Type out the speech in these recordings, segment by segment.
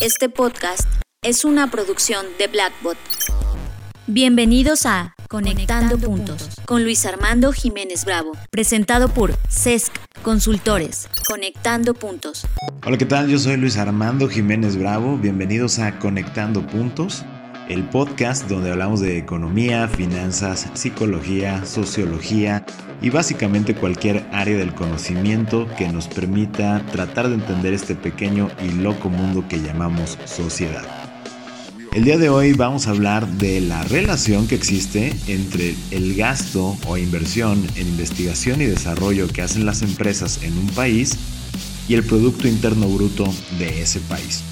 Este podcast es una producción de Blackbot. Bienvenidos a Conectando, Puntos con Luis Armando Jiménez Bravo, presentado por CESC Consultores. Conectando Puntos. Hola, ¿qué tal? Yo soy Luis Armando Jiménez Bravo. Bienvenidos a Conectando Puntos, el podcast donde hablamos de economía, finanzas, psicología, sociología y básicamente cualquier área del conocimiento que nos permita tratar de entender este pequeño y loco mundo que llamamos sociedad. El día de hoy vamos a hablar de la relación que existe entre el gasto o inversión en investigación y desarrollo que hacen las empresas en un país y el Producto Interno Bruto de ese país.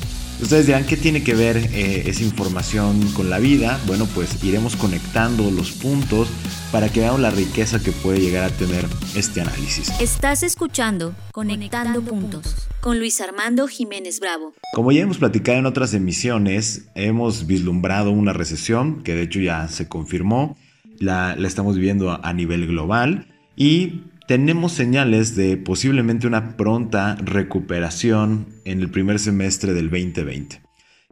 Ustedes dirán, ¿qué tiene que ver eh, esa información con la vida? Bueno, pues iremos conectando los puntos para que veamos la riqueza que puede llegar a tener este análisis. Estás escuchando Conectando, Puntos con Luis Armando Jiménez Bravo. Como ya hemos platicado en otras emisiones, hemos vislumbrado una recesión que de hecho ya se confirmó, la, la estamos viviendo a nivel global y tenemos señales de posiblemente una pronta recuperación en el primer semestre del 2020.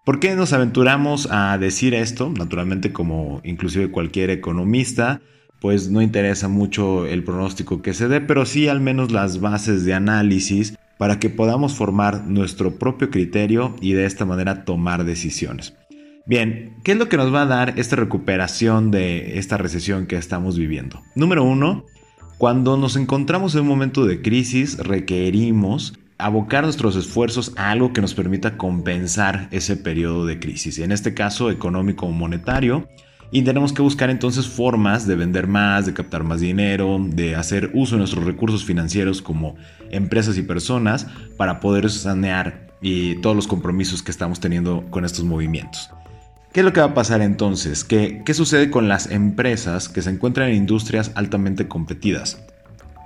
¿Por qué nos aventuramos a decir esto? Naturalmente, como inclusive cualquier economista, pues no interesa mucho el pronóstico que se dé, pero sí al menos las bases de análisis para que podamos formar nuestro propio criterio y de esta manera tomar decisiones. Bien, ¿qué es lo que nos va a dar esta recuperación de esta recesión que estamos viviendo? Número uno, cuando nos encontramos en un momento de crisis, requerimos abocar nuestros esfuerzos a algo que nos permita compensar ese periodo de crisis, en este caso económico o monetario, y tenemos que buscar entonces formas de vender más, de captar más dinero, de hacer uso de nuestros recursos financieros como empresas y personas para poder sanear todos los compromisos que estamos teniendo con estos movimientos. ¿Qué es lo que va a pasar entonces? ¿Qué, ¿Qué sucede con las empresas que se encuentran en industrias altamente competidas?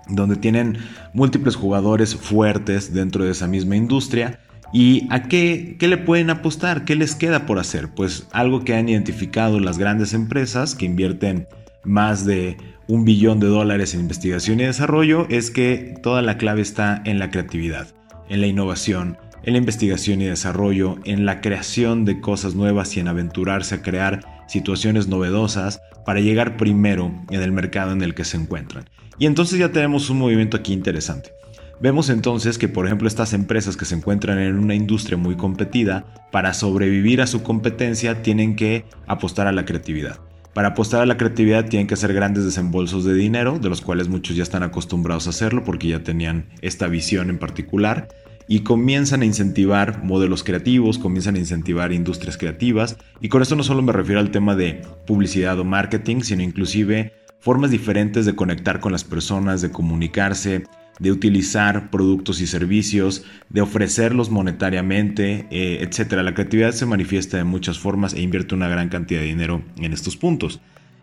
Donde tienen múltiples jugadores fuertes dentro de esa misma industria. ¿Y a qué, qué le pueden apostar? ¿Qué les queda por hacer? Pues algo que han identificado las grandes empresas que invierten más de un billón de dólares en investigación y desarrollo es que toda la clave está en la creatividad, en la innovación, en la investigación y desarrollo, en la creación de cosas nuevas y en aventurarse a crear situaciones novedosas para llegar primero en el mercado en el que se encuentran. Y entonces ya tenemos un movimiento aquí interesante. Vemos entonces que, por ejemplo, estas empresas que se encuentran en una industria muy competida, para sobrevivir a su competencia tienen que apostar a la creatividad. Para apostar a la creatividad tienen que hacer grandes desembolsos de dinero, de los cuales muchos ya están acostumbrados a hacerlo porque ya tenían esta visión en particular y comienzan a incentivar modelos creativos, comienzan a incentivar industrias creativas y con esto no solo me refiero al tema de publicidad o marketing, sino inclusive formas diferentes de conectar con las personas, de comunicarse, de utilizar productos y servicios, de ofrecerlos monetariamente, eh, etc. La creatividad se manifiesta de muchas formas e invierte una gran cantidad de dinero en estos puntos.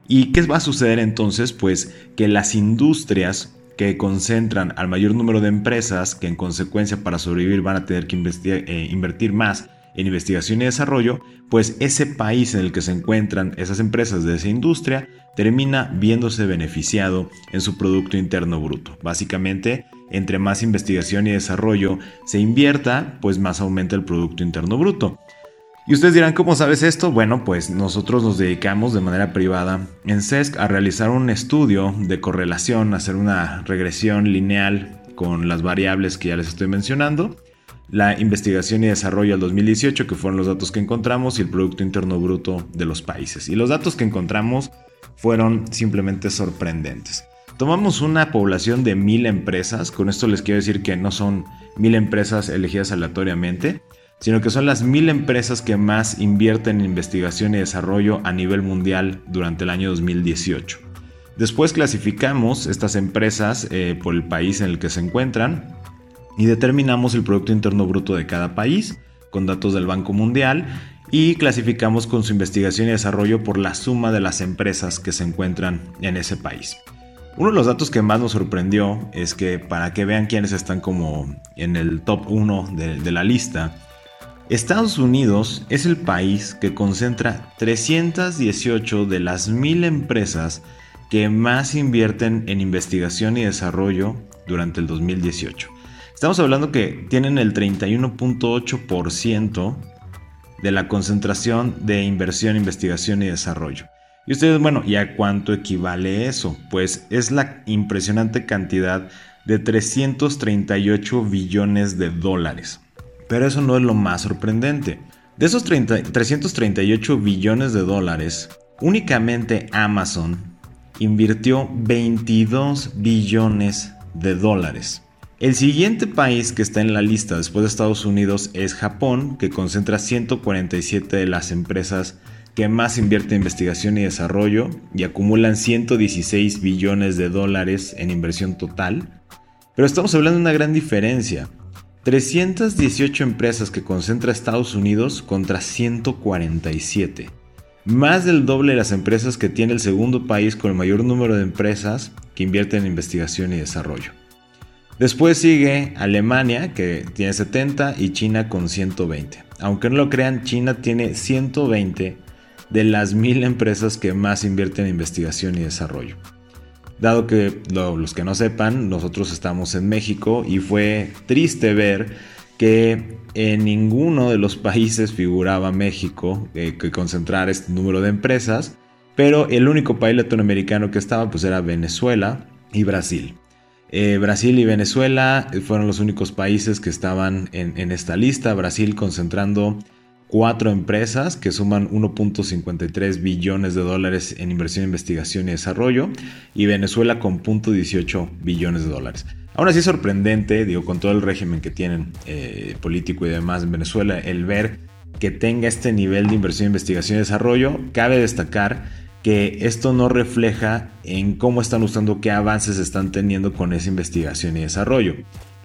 ¿Y qué va a suceder entonces? Pues que las industrias que concentran al mayor número de empresas que en consecuencia para sobrevivir van a tener que eh, invertir más en investigación y desarrollo, pues ese país en el que se encuentran esas empresas de esa industria termina viéndose beneficiado en su Producto Interno Bruto. Básicamente, entre más investigación y desarrollo se invierta, pues más aumenta el Producto Interno Bruto. Y ustedes dirán, ¿cómo sabes esto? Bueno, pues nosotros nos dedicamos de manera privada en CESC a realizar un estudio de correlación, hacer una regresión lineal con las variables que ya les estoy mencionando, la investigación y desarrollo al 2018, que fueron los datos que encontramos, y el Producto Interno Bruto de los países. Y los datos que encontramos fueron simplemente sorprendentes. Tomamos una población de mil empresas, con esto les quiero decir que no son mil empresas elegidas aleatoriamente, sino que son las mil empresas que más invierten en investigación y desarrollo a nivel mundial durante el año 2018. Después clasificamos estas empresas eh, por el país en el que se encuentran y determinamos el Producto Interno Bruto de cada país con datos del Banco Mundial y clasificamos con su investigación y desarrollo por la suma de las empresas que se encuentran en ese país. Uno de los datos que más nos sorprendió es que para que vean quiénes están como en el top 1 de la lista, Estados Unidos es el país que concentra 318 de las mil empresas que más invierten en investigación y desarrollo durante el 2018. Estamos hablando que tienen el 31.8% de la concentración de inversión, investigación y desarrollo. Y ustedes, bueno, ¿y a cuánto equivale eso? Pues es la impresionante cantidad de 338 billones de dólares. Pero eso no es lo más sorprendente. De esos 338 billones de dólares, únicamente Amazon invirtió 22 billones de dólares. El siguiente país que está en la lista después de Estados Unidos es Japón, que concentra 147 de las empresas que más invierte en investigación y desarrollo y acumulan 116 billones de dólares en inversión total. Pero estamos hablando de una gran diferencia. 318 empresas que concentra Estados Unidos contra 147. Más del doble de las empresas que tiene el segundo país con el mayor número de empresas que invierten en investigación y desarrollo. Después sigue Alemania, que tiene 70, y China con 120. Aunque no lo crean, China tiene 120 de las mil empresas que más invierten en investigación y desarrollo. Dado que los que no sepan, nosotros estamos en México y fue triste ver que en ninguno de los países figuraba México eh, que concentrar este número de empresas, pero el único país latinoamericano que estaba pues era Venezuela y Brasil. Eh, Brasil y Venezuela fueron los únicos países que estaban en, en esta lista, Brasil concentrando cuatro empresas que suman 1.53 billones de dólares en inversión, investigación y desarrollo y Venezuela con 0.18 billones de dólares. Aún así es sorprendente, digo, con todo el régimen que tienen eh, político y demás en Venezuela, el ver que tenga este nivel de inversión, investigación y desarrollo, cabe destacar que esto no refleja en cómo están usando, qué avances están teniendo con esa investigación y desarrollo.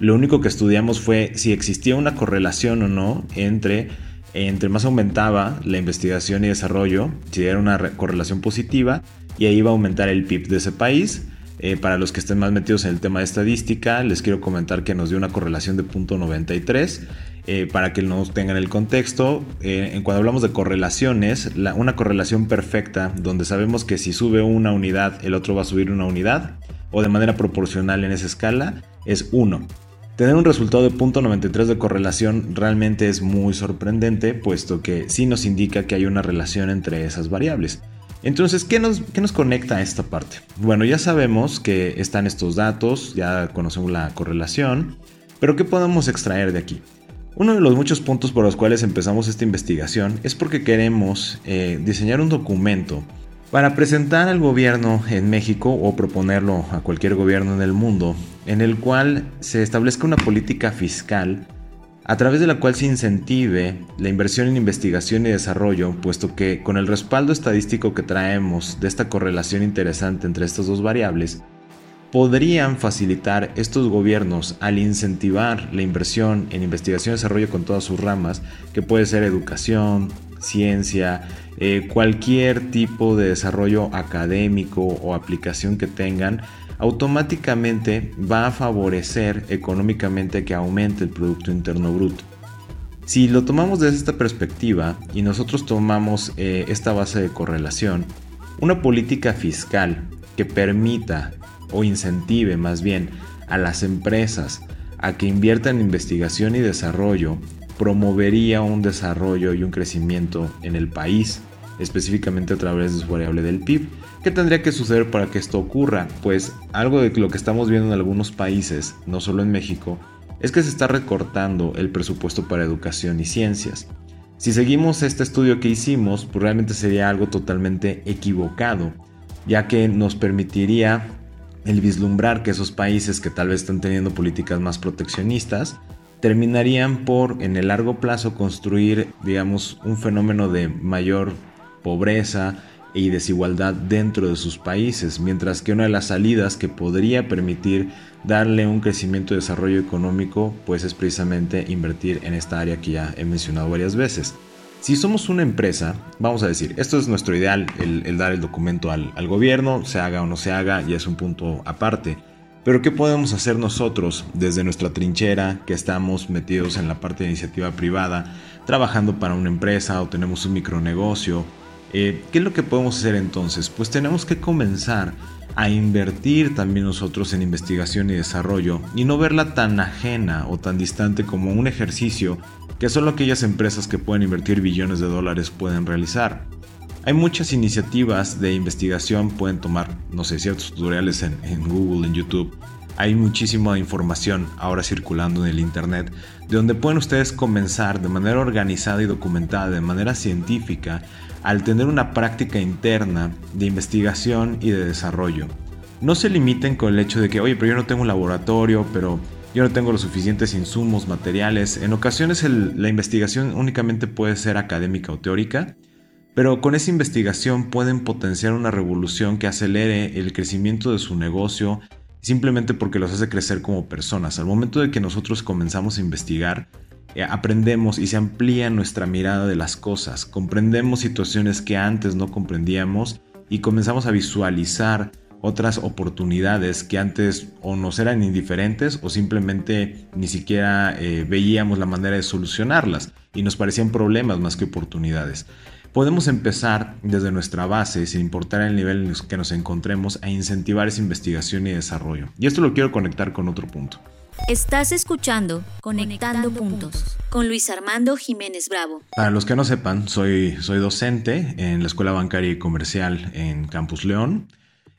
Lo único que estudiamos fue si existía una correlación o no entre entre más aumentaba la investigación y desarrollo, si era una correlación positiva, y ahí iba a aumentar el PIB de ese país. Eh, para los que estén más metidos en el tema de estadística, les quiero comentar que nos dio una correlación de 0.93. Eh, para que nos tengan el contexto, eh, cuando hablamos de correlaciones, una correlación perfecta, donde sabemos que si sube una unidad, el otro va a subir una unidad, o de manera proporcional en esa escala, es 1. Tener un resultado de 0.93 de correlación realmente es muy sorprendente, puesto que sí nos indica que hay una relación entre esas variables. Entonces, ¿qué nos, qué nos conecta a esta parte? Bueno, ya sabemos que están estos datos, ya conocemos la correlación, pero ¿qué podemos extraer de aquí? Uno de los muchos puntos por los cuales empezamos esta investigación es porque queremos eh, diseñar un documento para presentar al gobierno en México o proponerlo a cualquier gobierno en el mundo, en el cual se establezca una política fiscal a través de la cual se incentive la inversión en investigación y desarrollo, puesto que con el respaldo estadístico que traemos de esta correlación interesante entre estas dos variables, podrían facilitar estos gobiernos al incentivar la inversión en investigación y desarrollo con todas sus ramas, que puede ser educación, ciencia, eh, cualquier tipo de desarrollo académico o aplicación que tengan, automáticamente va a favorecer económicamente que aumente el Producto Interno Bruto. Si lo tomamos desde esta perspectiva y nosotros tomamos eh, esta base de correlación, una política fiscal que permita o incentive más bien a las empresas a que inviertan en investigación y desarrollo promovería un desarrollo y un crecimiento en el país, específicamente a través de su variable del PIB. ¿Qué tendría que suceder para que esto ocurra? Pues algo de lo que estamos viendo en algunos países, no solo en México, es que se está recortando el presupuesto para educación y ciencias. Si seguimos este estudio que hicimos, pues realmente sería algo totalmente equivocado, ya que nos permitiría el vislumbrar que esos países que tal vez están teniendo políticas más proteccionistas, terminarían por en el largo plazo construir, digamos, un fenómeno de mayor pobreza y desigualdad dentro de sus países, mientras que una de las salidas que podría permitir darle un crecimiento y desarrollo económico, pues es precisamente invertir en esta área que ya he mencionado varias veces. Si somos una empresa, vamos a decir, esto es nuestro ideal, el, dar el documento al, gobierno, se haga o no se haga, ya es un punto aparte. Pero ¿qué podemos hacer nosotros desde nuestra trinchera que estamos metidos en la parte de iniciativa privada, trabajando para una empresa o tenemos un micronegocio Eh, ¿Qué es lo que podemos hacer entonces? Pues tenemos que comenzar a invertir también nosotros en investigación y desarrollo y no verla tan ajena o tan distante como un ejercicio que solo aquellas empresas que pueden invertir billones de dólares pueden realizar. Hay muchas iniciativas de investigación, pueden tomar, no sé, ciertos tutoriales en, en Google, en YouTube. Hay muchísima información ahora circulando en el Internet, de donde pueden ustedes comenzar de manera organizada y documentada, de manera científica, al tener una práctica interna de investigación y de desarrollo. No se limiten con el hecho de que, oye, pero yo no tengo un laboratorio, pero yo no tengo los suficientes insumos, materiales. En ocasiones la investigación únicamente puede ser académica o teórica, pero con esa investigación pueden potenciar una revolución que acelere el crecimiento de su negocio simplemente porque los hace crecer como personas. Al momento de que nosotros comenzamos a investigar, eh, aprendemos y se amplía nuestra mirada de las cosas, comprendemos situaciones que antes no comprendíamos y comenzamos a visualizar otras oportunidades que antes o nos eran indiferentes o simplemente ni siquiera eh, veíamos la manera de solucionarlas y nos parecían problemas más que oportunidades. Podemos empezar desde nuestra base, sin importar el nivel en el que nos encontremos, a incentivar esa investigación y desarrollo. Y esto lo quiero conectar con otro punto. Estás escuchando Conectando, Puntos con Luis Armando Jiménez Bravo. Para los que no sepan, soy, soy docente en la Escuela Bancaria y Comercial en Campus León.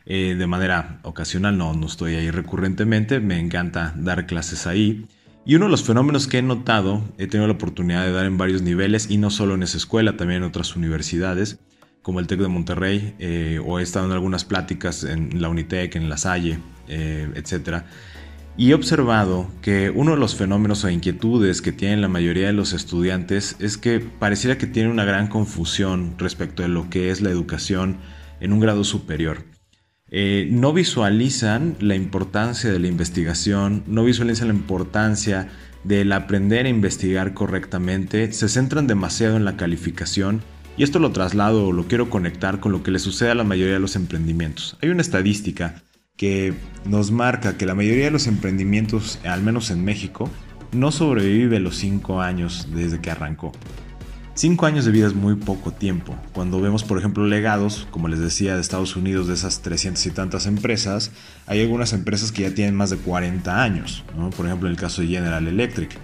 Eh, de manera ocasional, no, no estoy ahí recurrentemente, me encanta dar clases ahí. Y uno de los fenómenos que he notado, he tenido la oportunidad de dar en varios niveles, y no solo en esa escuela, también en otras universidades, como el TEC de Monterrey, eh, o he estado en algunas pláticas en la Unitec, en La Salle, eh, etc. Y he observado que uno de los fenómenos o inquietudes que tienen la mayoría de los estudiantes es que pareciera que tienen una gran confusión respecto de lo que es la educación en un grado superior. Eh, no visualizan la importancia de la investigación, no visualizan la importancia del aprender a investigar correctamente, se centran demasiado en la calificación y esto lo traslado o lo quiero conectar con lo que le sucede a la mayoría de los emprendimientos. Hay una estadística que nos marca que la mayoría de los emprendimientos, al menos en México, no sobrevive los 5 años desde que arrancó. 5 años de vida es muy poco tiempo. Cuando vemos, por ejemplo, legados, como les decía, de Estados Unidos, de esas 300 y tantas empresas, hay algunas empresas que ya tienen más de 40 años, por ejemplo, en el caso de General Electric.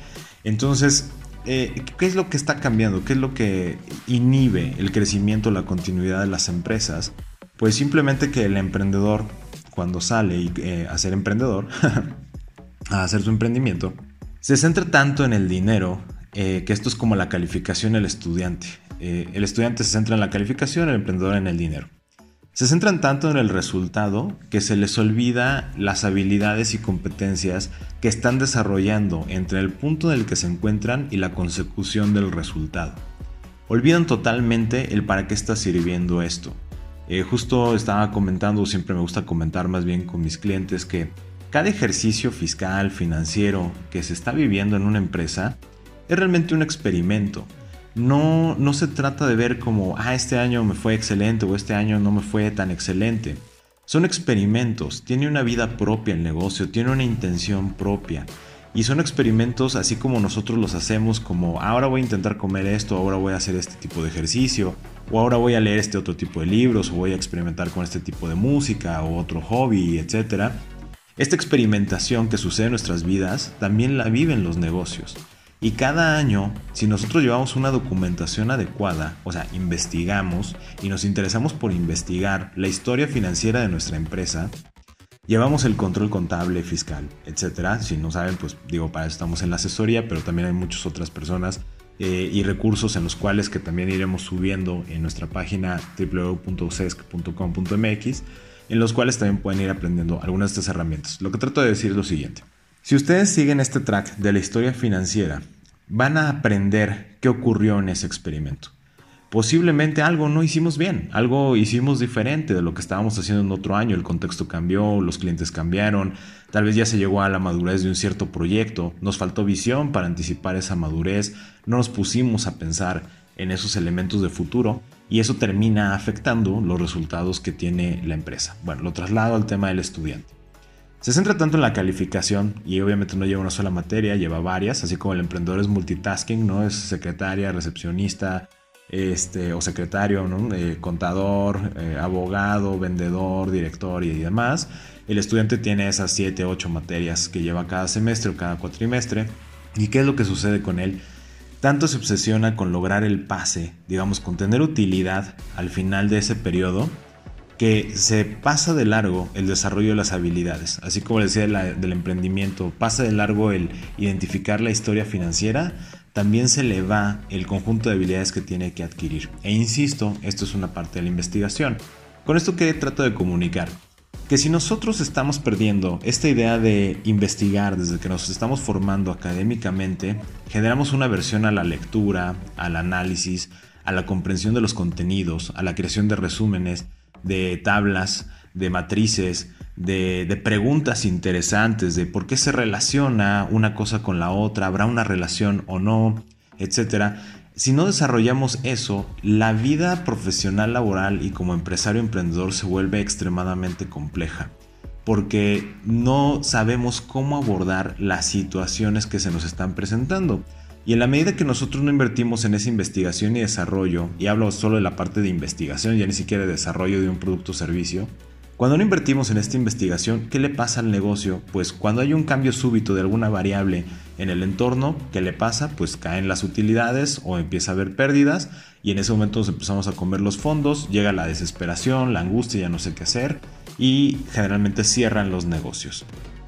Entonces, eh, ¿qué es lo que está cambiando? ¿Qué es lo que inhibe el crecimiento, la continuidad de las empresas? Pues simplemente que el emprendedor cuando sale eh, a ser emprendedor, a hacer su emprendimiento, se centra tanto en el dinero eh, que esto es como la calificación del estudiante. Eh, el estudiante se centra en la calificación, el emprendedor en el dinero. Se centran tanto en el resultado que se les olvida las habilidades y competencias que están desarrollando entre el punto en el que se encuentran y la consecución del resultado. Olvidan totalmente el para qué está sirviendo esto. Eh, justo estaba comentando, siempre me gusta comentar más bien con mis clientes que cada ejercicio fiscal, financiero que se está viviendo en una empresa es realmente un experimento. No, no se trata de ver como, ah, este año me fue excelente o este año no me fue tan excelente. Son experimentos, tiene una vida propia el negocio, tiene una intención propia. Y son experimentos así como nosotros los hacemos, como ahora voy a intentar comer esto, ahora voy a hacer este tipo de ejercicio, o ahora voy a leer este otro tipo de libros, o voy a experimentar con este tipo de música, o otro hobby, etc. Esta experimentación que sucede en nuestras vidas también la viven los negocios. Y cada año, si nosotros llevamos una documentación adecuada, o sea, investigamos y nos interesamos por investigar la historia financiera de nuestra empresa, Llevamos el control contable, fiscal, etcétera. Si no saben, pues digo, para eso estamos en la asesoría, pero también hay muchas otras personas eh, y recursos en los cuales que también iremos subiendo en nuestra página www.sesc.com.mx, en los cuales también pueden ir aprendiendo algunas de estas herramientas. Lo que trato de decir es lo siguiente. Si ustedes siguen este track de la historia financiera, van a aprender qué ocurrió en ese experimento posiblemente algo no hicimos bien, algo hicimos diferente de lo que estábamos haciendo en otro año, el contexto cambió, los clientes cambiaron, tal vez ya se llegó a la madurez de un cierto proyecto, nos faltó visión para anticipar esa madurez, no nos pusimos a pensar en esos elementos de futuro y eso termina afectando los resultados que tiene la empresa. Bueno, lo traslado al tema del estudiante. Se centra tanto en la calificación y obviamente no lleva una sola materia, lleva varias, así como el emprendedor es multitasking, no es secretaria, recepcionista, este, o secretario, eh, contador, eh, abogado, vendedor, director y demás. El estudiante tiene esas 7, 8 materias que lleva cada semestre o cada cuatrimestre. ¿Y qué es lo que sucede con él? Tanto se obsesiona con lograr el pase, digamos, con tener utilidad al final de ese periodo, que se pasa de largo el desarrollo de las habilidades, así como decía del emprendimiento, pasa de largo el identificar la historia financiera, también se le va el conjunto de habilidades que tiene que adquirir. E insisto, esto es una parte de la investigación. Con esto que trato de comunicar, que si nosotros estamos perdiendo esta idea de investigar desde que nos estamos formando académicamente, generamos una versión a la lectura, al análisis, a la comprensión de los contenidos, a la creación de resúmenes, de tablas, de matrices, de, preguntas interesantes, de por qué se relaciona una cosa con la otra, habrá una relación o no, etc. Si no desarrollamos eso, la vida profesional laboral y como empresario emprendedor se vuelve extremadamente compleja, porque no sabemos cómo abordar las situaciones que se nos están presentando. Y en la medida que nosotros no invertimos en esa investigación y desarrollo, y hablo solo de la parte de investigación, ya ni siquiera de desarrollo de un producto o servicio, cuando no invertimos en esta investigación, ¿qué le pasa al negocio? Pues cuando hay un cambio súbito de alguna variable en el entorno, ¿qué le pasa? Pues caen las utilidades o empieza a haber pérdidas y en ese momento nos empezamos a comer los fondos, llega la desesperación, la angustia, ya no sé qué hacer y generalmente cierran los negocios.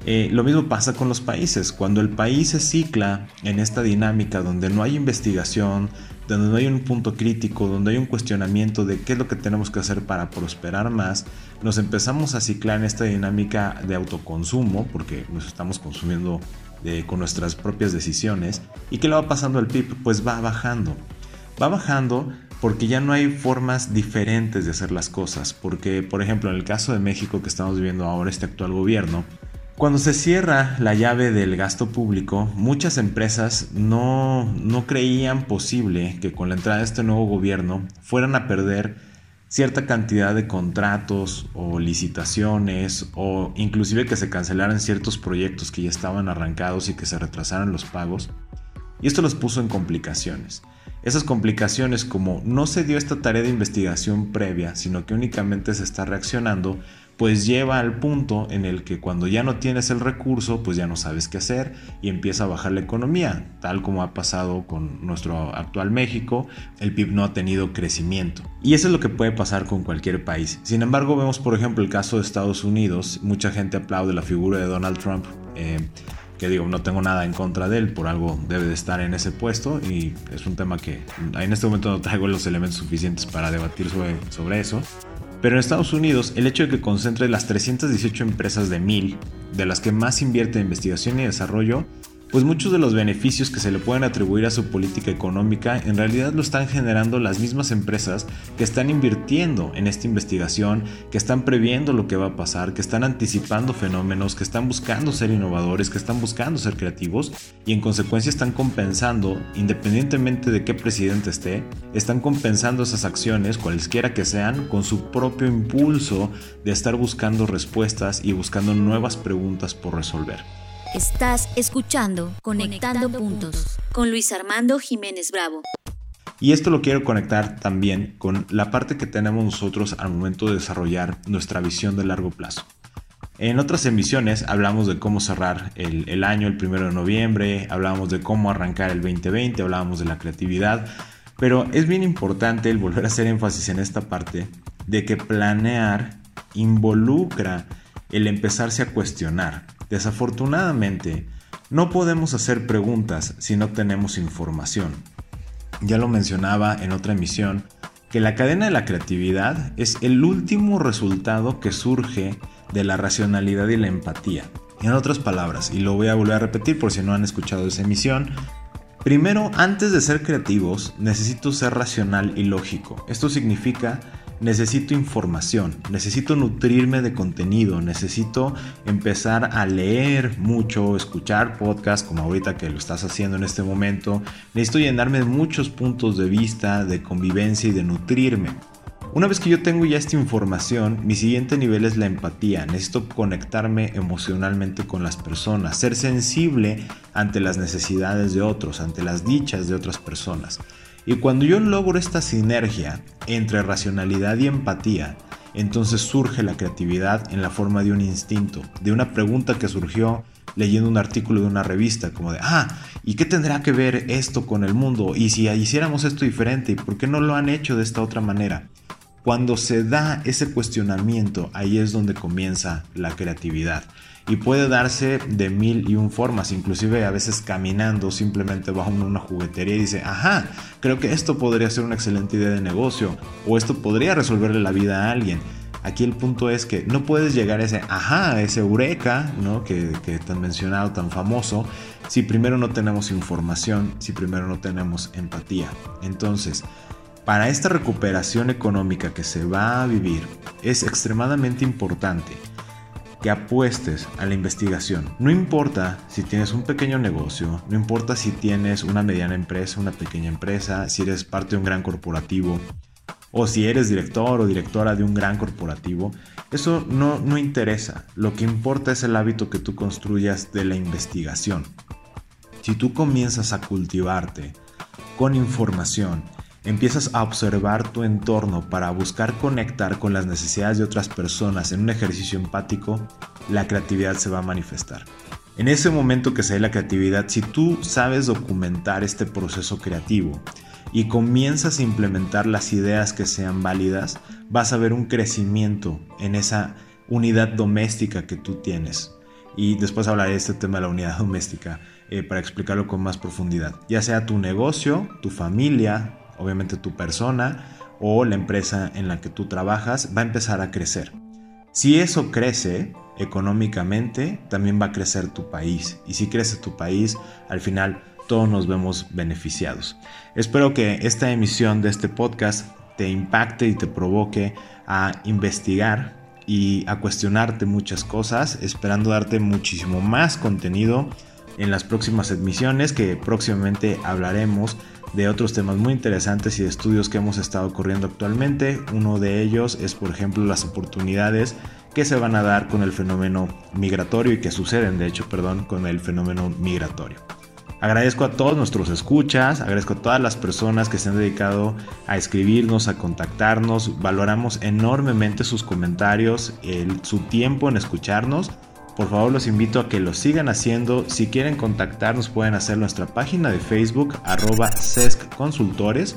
Eh, lo mismo pasa con los países. Cuando el país se cicla en esta dinámica donde no hay investigación, donde no hay un punto crítico, donde hay un cuestionamiento de qué es lo que tenemos que hacer para prosperar más, nos empezamos a ciclar en esta dinámica de autoconsumo, porque nos estamos consumiendo eh, con nuestras propias decisiones. ¿Y qué le va pasando al PIB? Pues va bajando. Va bajando porque ya no hay formas diferentes de hacer las cosas. Porque, por ejemplo, en el caso de México que estamos viviendo ahora, este actual gobierno, cuando se cierra la llave del gasto público, muchas empresas no, no, creían posible que con la entrada de este nuevo gobierno fueran a perder cierta cantidad de contratos o licitaciones o inclusive que se cancelaran ciertos proyectos que ya estaban arrancados y que se retrasaran los pagos. Y esto los puso en complicaciones. Esas complicaciones como no se dio esta tarea de investigación previa, sino que únicamente se está reaccionando, pues lleva al punto en el que cuando ya no tienes el recurso, pues ya no sabes qué hacer y empieza a bajar la economía, tal como ha pasado con nuestro actual México, el PIB no ha tenido crecimiento. Y eso es lo que puede pasar con cualquier país. Sin embargo, vemos por ejemplo el caso de Estados Unidos, mucha gente aplaude la figura de Donald Trump. Eh, que digo, no tengo nada en contra de él, por algo debe de estar en ese puesto y es un tema que en este momento no traigo los elementos suficientes para debatir sobre, sobre eso. Pero en Estados Unidos, el hecho de que concentre las 318 empresas de 1000, de las que más invierte en investigación y desarrollo, pues muchos de los beneficios que se le pueden atribuir a su política económica en realidad lo están generando las mismas empresas que están invirtiendo en esta investigación, que están previendo lo que va a pasar, que están anticipando fenómenos, que están buscando ser innovadores, que están buscando ser creativos y en consecuencia están compensando, independientemente de qué presidente esté, están compensando esas acciones, cualesquiera que sean, con su propio impulso de estar buscando respuestas y buscando nuevas preguntas por resolver. Estás escuchando Conectando, puntos, con Luis Armando Jiménez Bravo. Y esto lo quiero conectar también con la parte que tenemos nosotros al momento de desarrollar nuestra visión de largo plazo. En otras emisiones hablamos de cómo cerrar el, el, año el primero de noviembre, hablábamos de cómo arrancar el 2020, hablábamos de la creatividad, pero es bien importante el volver a hacer énfasis en esta parte de que planear involucra el empezarse a cuestionar. Desafortunadamente, no podemos hacer preguntas si no tenemos información. Ya lo mencionaba en otra emisión, que la cadena de la creatividad es el último resultado que surge de la racionalidad y la empatía. En otras palabras, y lo voy a volver a repetir por si no han escuchado esa emisión, primero, antes de ser creativos, necesito ser racional y lógico. Esto significa necesito información, necesito nutrirme de contenido, necesito empezar a leer mucho, escuchar podcasts como ahorita que lo estás haciendo en este momento, necesito llenarme de muchos puntos de vista, de convivencia y de nutrirme. Una vez que yo tengo ya esta información, mi siguiente nivel es la empatía. Necesito conectarme emocionalmente con las personas, ser sensible ante las necesidades de otros, ante las dichas de otras personas. Y cuando yo logro esta sinergia entre racionalidad y empatía, entonces surge la creatividad en la forma de un instinto, de una pregunta que surgió leyendo un artículo de una revista, como de, ah, ¿y qué tendrá que ver esto con el mundo? ¿Y si hiciéramos esto diferente? ¿Y por qué no lo han hecho de esta otra manera? Cuando se da ese cuestionamiento, ahí es donde comienza la creatividad. Y puede darse de mil y un formas, inclusive a veces caminando simplemente bajo una juguetería y dice, ajá, creo que esto podría ser una excelente idea de negocio o esto podría resolverle la vida a alguien. Aquí el punto es que no puedes llegar a ese ajá, ese eureka, ¿no? Que, que tan mencionado, tan famoso, si primero no tenemos información, si primero no tenemos empatía. Entonces, para esta recuperación económica que se va a vivir, es extremadamente importante apuestes a la investigación. No importa si tienes un pequeño negocio, no importa si tienes una mediana empresa, una pequeña empresa, si eres parte de un gran corporativo, o si eres director o directora de un gran corporativo, eso no, no interesa. Lo que importa es el hábito que tú construyas de la investigación. Si tú comienzas a cultivarte con información, empiezas a observar tu entorno para buscar conectar con las necesidades de otras personas en un ejercicio empático, la creatividad se va a manifestar. En ese momento que se ve la creatividad, si tú sabes documentar este proceso creativo, y comienzas a implementar las ideas que sean válidas, vas a ver un crecimiento en esa unidad doméstica que tú tienes. Y después hablaré de este tema de la unidad doméstica eh, para explicarlo con más profundidad. Ya sea tu negocio, tu familia, obviamente tu persona o la empresa en la que tú trabajas, va a empezar a crecer. Si eso crece económicamente, también va a crecer tu país. Y si crece tu país, al final todos nos vemos beneficiados. Espero que esta emisión de este podcast te impacte y te provoque a investigar y a cuestionarte muchas cosas, esperando darte muchísimo más contenido en las próximas emisiones que próximamente hablaremos de otros temas muy interesantes y de estudios que hemos estado corriendo actualmente. Uno de ellos es, por ejemplo, las oportunidades que se van a dar con el fenómeno migratorio y que suceden, de hecho, perdón, con el fenómeno migratorio. Agradezco a todos nuestros escuchas, agradezco a todas las personas que se han dedicado a escribirnos, a contactarnos. Valoramos enormemente sus comentarios, su tiempo en escucharnos. Por favor los invito a que lo sigan haciendo. Si quieren contactarnos pueden hacer nuestra página de Facebook arroba Consultores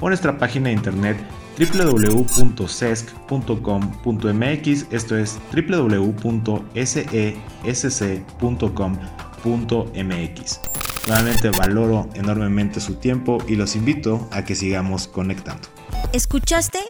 o nuestra página de internet www.cesc.com.mx esto es www.sesc.com.mx Nuevamente valoro enormemente su tiempo y los invito a que sigamos conectando. Escuchaste